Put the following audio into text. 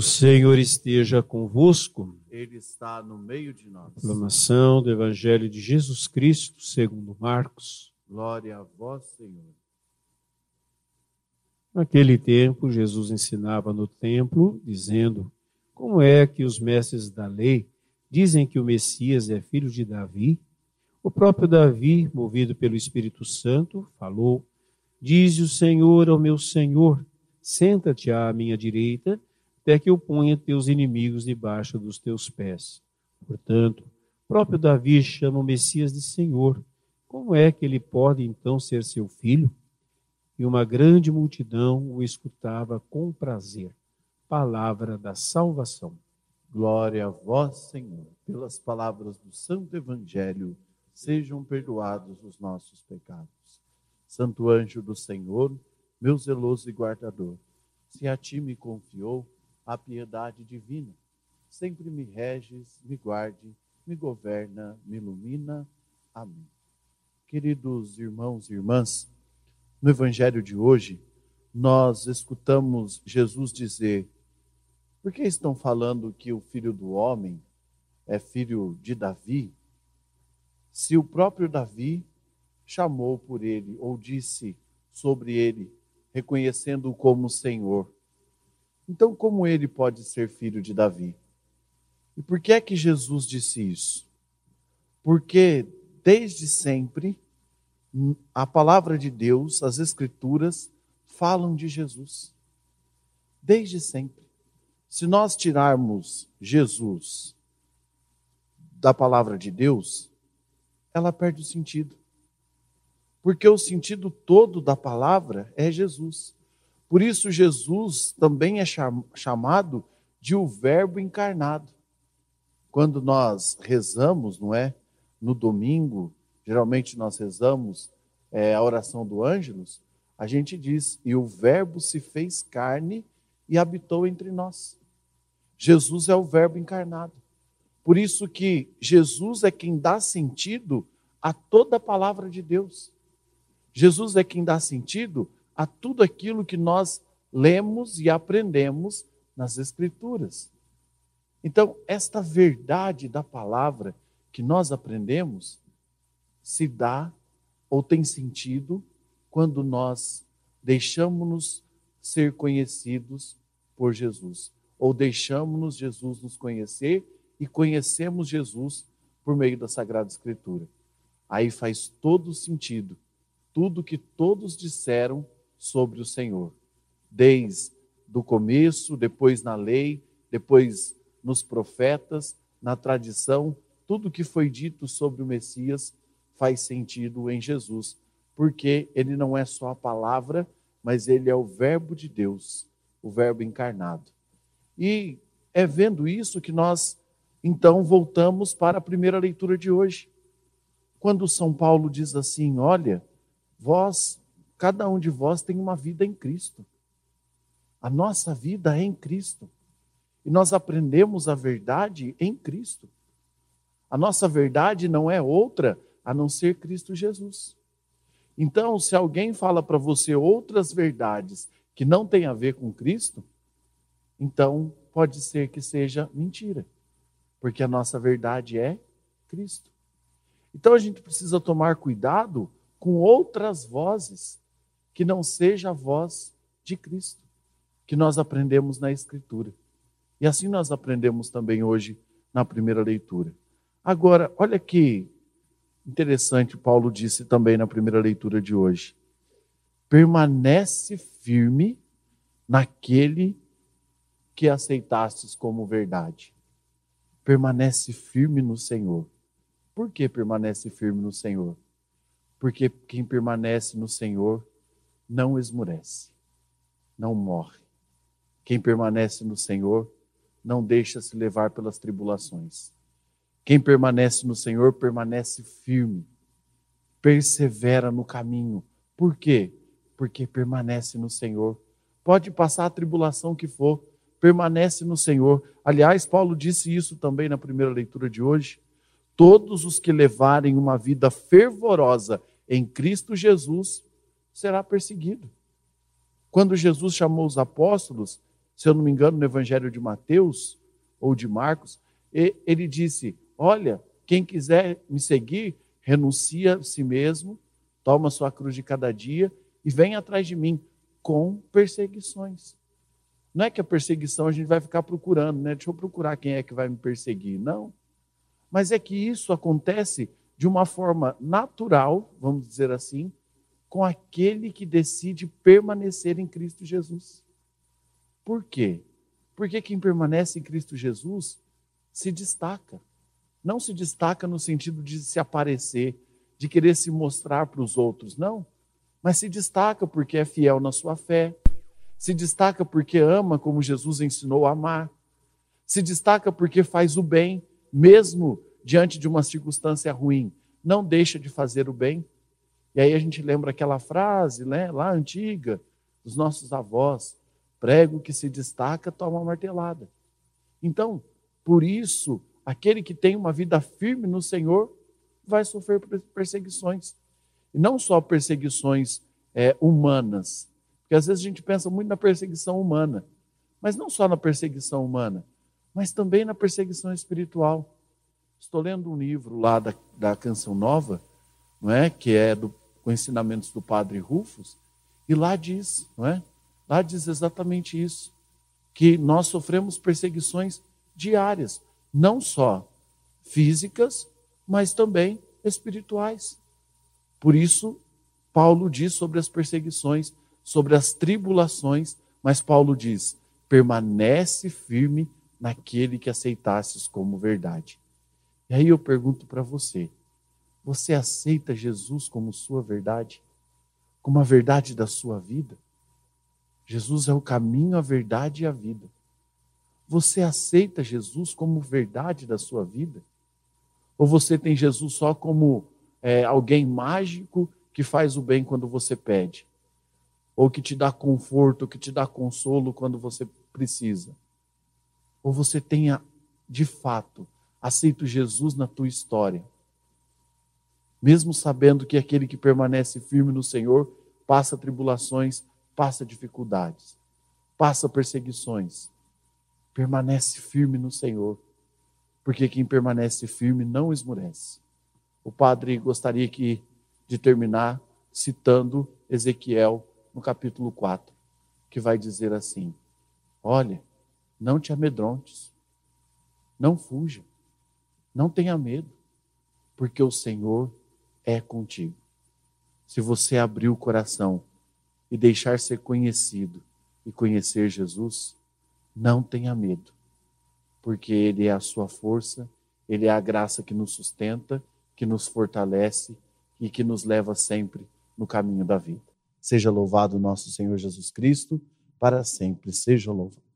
O Senhor esteja convosco. Ele está no meio de nós. Proclamação do Evangelho de Jesus Cristo, segundo Marcos. Glória a vós, Senhor. Naquele tempo, Jesus ensinava no templo, dizendo: Como é que os mestres da lei dizem que o Messias é filho de Davi? O próprio Davi, movido pelo Espírito Santo, falou: Diz o Senhor ao meu Senhor: Senta-te à minha direita até que eu ponha teus inimigos debaixo dos teus pés. Portanto, próprio Davi chama o Messias de Senhor. Como é que ele pode então ser seu filho? E uma grande multidão o escutava com prazer. Palavra da salvação. Glória a vós, Senhor. Pelas palavras do Santo Evangelho, sejam perdoados os nossos pecados. Santo anjo do Senhor, meu zeloso e guardador, se a ti me confiou a piedade divina. Sempre me reges, me guarde, me governa, me ilumina. Amém. Queridos irmãos e irmãs, no Evangelho de hoje, nós escutamos Jesus dizer: por que estão falando que o filho do homem é filho de Davi? Se o próprio Davi chamou por ele, ou disse sobre ele, reconhecendo-o como Senhor. Então, como ele pode ser filho de Davi? E por que é que Jesus disse isso? Porque desde sempre a palavra de Deus, as escrituras falam de Jesus. Desde sempre. Se nós tirarmos Jesus da palavra de Deus, ela perde o sentido. Porque o sentido todo da palavra é Jesus. Por isso, Jesus também é chamado de o Verbo encarnado. Quando nós rezamos, não é? No domingo, geralmente nós rezamos é, a oração do Ângelus, a gente diz: e o Verbo se fez carne e habitou entre nós. Jesus é o Verbo encarnado. Por isso que Jesus é quem dá sentido a toda a palavra de Deus. Jesus é quem dá sentido a tudo aquilo que nós lemos e aprendemos nas Escrituras. Então, esta verdade da palavra que nós aprendemos se dá ou tem sentido quando nós deixamos-nos ser conhecidos por Jesus, ou deixamos-nos Jesus nos conhecer e conhecemos Jesus por meio da Sagrada Escritura. Aí faz todo sentido tudo que todos disseram sobre o Senhor, desde do começo, depois na lei, depois nos profetas, na tradição, tudo que foi dito sobre o Messias faz sentido em Jesus, porque ele não é só a palavra, mas ele é o Verbo de Deus, o Verbo encarnado. E é vendo isso que nós, então, voltamos para a primeira leitura de hoje. Quando São Paulo diz assim: Olha, vós Cada um de vós tem uma vida em Cristo. A nossa vida é em Cristo. E nós aprendemos a verdade em Cristo. A nossa verdade não é outra a não ser Cristo Jesus. Então, se alguém fala para você outras verdades que não têm a ver com Cristo, então pode ser que seja mentira, porque a nossa verdade é Cristo. Então a gente precisa tomar cuidado com outras vozes que não seja a voz de Cristo, que nós aprendemos na Escritura. E assim nós aprendemos também hoje na primeira leitura. Agora, olha que interessante, Paulo disse também na primeira leitura de hoje. Permanece firme naquele que aceitastes como verdade. Permanece firme no Senhor. Por que permanece firme no Senhor? Porque quem permanece no Senhor não esmurece, não morre. Quem permanece no Senhor não deixa se levar pelas tribulações. Quem permanece no Senhor permanece firme, persevera no caminho. Por quê? Porque permanece no Senhor. Pode passar a tribulação que for, permanece no Senhor. Aliás, Paulo disse isso também na primeira leitura de hoje. Todos os que levarem uma vida fervorosa em Cristo Jesus será perseguido. Quando Jesus chamou os apóstolos, se eu não me engano, no Evangelho de Mateus ou de Marcos, ele disse: Olha, quem quiser me seguir, renuncia a si mesmo, toma sua cruz de cada dia e vem atrás de mim com perseguições. Não é que a perseguição a gente vai ficar procurando, né? Deixa eu procurar quem é que vai me perseguir. Não. Mas é que isso acontece de uma forma natural, vamos dizer assim, com aquele que decide permanecer em Cristo Jesus. Por quê? Porque quem permanece em Cristo Jesus se destaca. Não se destaca no sentido de se aparecer, de querer se mostrar para os outros, não. Mas se destaca porque é fiel na sua fé, se destaca porque ama como Jesus ensinou a amar, se destaca porque faz o bem, mesmo diante de uma circunstância ruim, não deixa de fazer o bem. E aí a gente lembra aquela frase, né, lá antiga, dos nossos avós: prego que se destaca toma uma martelada. Então, por isso, aquele que tem uma vida firme no Senhor vai sofrer perseguições. E não só perseguições é, humanas, porque às vezes a gente pensa muito na perseguição humana, mas não só na perseguição humana, mas também na perseguição espiritual. Estou lendo um livro lá da, da Canção Nova, não é? que é do, com ensinamentos do padre Rufus, e lá diz, não é? Lá diz exatamente isso, que nós sofremos perseguições diárias, não só físicas, mas também espirituais. Por isso, Paulo diz sobre as perseguições, sobre as tribulações, mas Paulo diz: permanece firme naquele que aceitasses como verdade. E aí eu pergunto para você: você aceita Jesus como sua verdade? Como a verdade da sua vida? Jesus é o caminho, a verdade e a vida. Você aceita Jesus como verdade da sua vida? Ou você tem Jesus só como é, alguém mágico que faz o bem quando você pede? Ou que te dá conforto, que te dá consolo quando você precisa? Ou você tenha, de fato, aceito Jesus na tua história. Mesmo sabendo que aquele que permanece firme no Senhor passa tribulações, passa dificuldades, passa perseguições, permanece firme no Senhor, porque quem permanece firme não esmurece. O padre gostaria que, de terminar citando Ezequiel no capítulo 4, que vai dizer assim: Olha, não te amedrontes, não fuja, não tenha medo, porque o Senhor é contigo. Se você abrir o coração e deixar ser conhecido e conhecer Jesus, não tenha medo, porque Ele é a sua força, Ele é a graça que nos sustenta, que nos fortalece e que nos leva sempre no caminho da vida. Seja louvado nosso Senhor Jesus Cristo, para sempre seja louvado.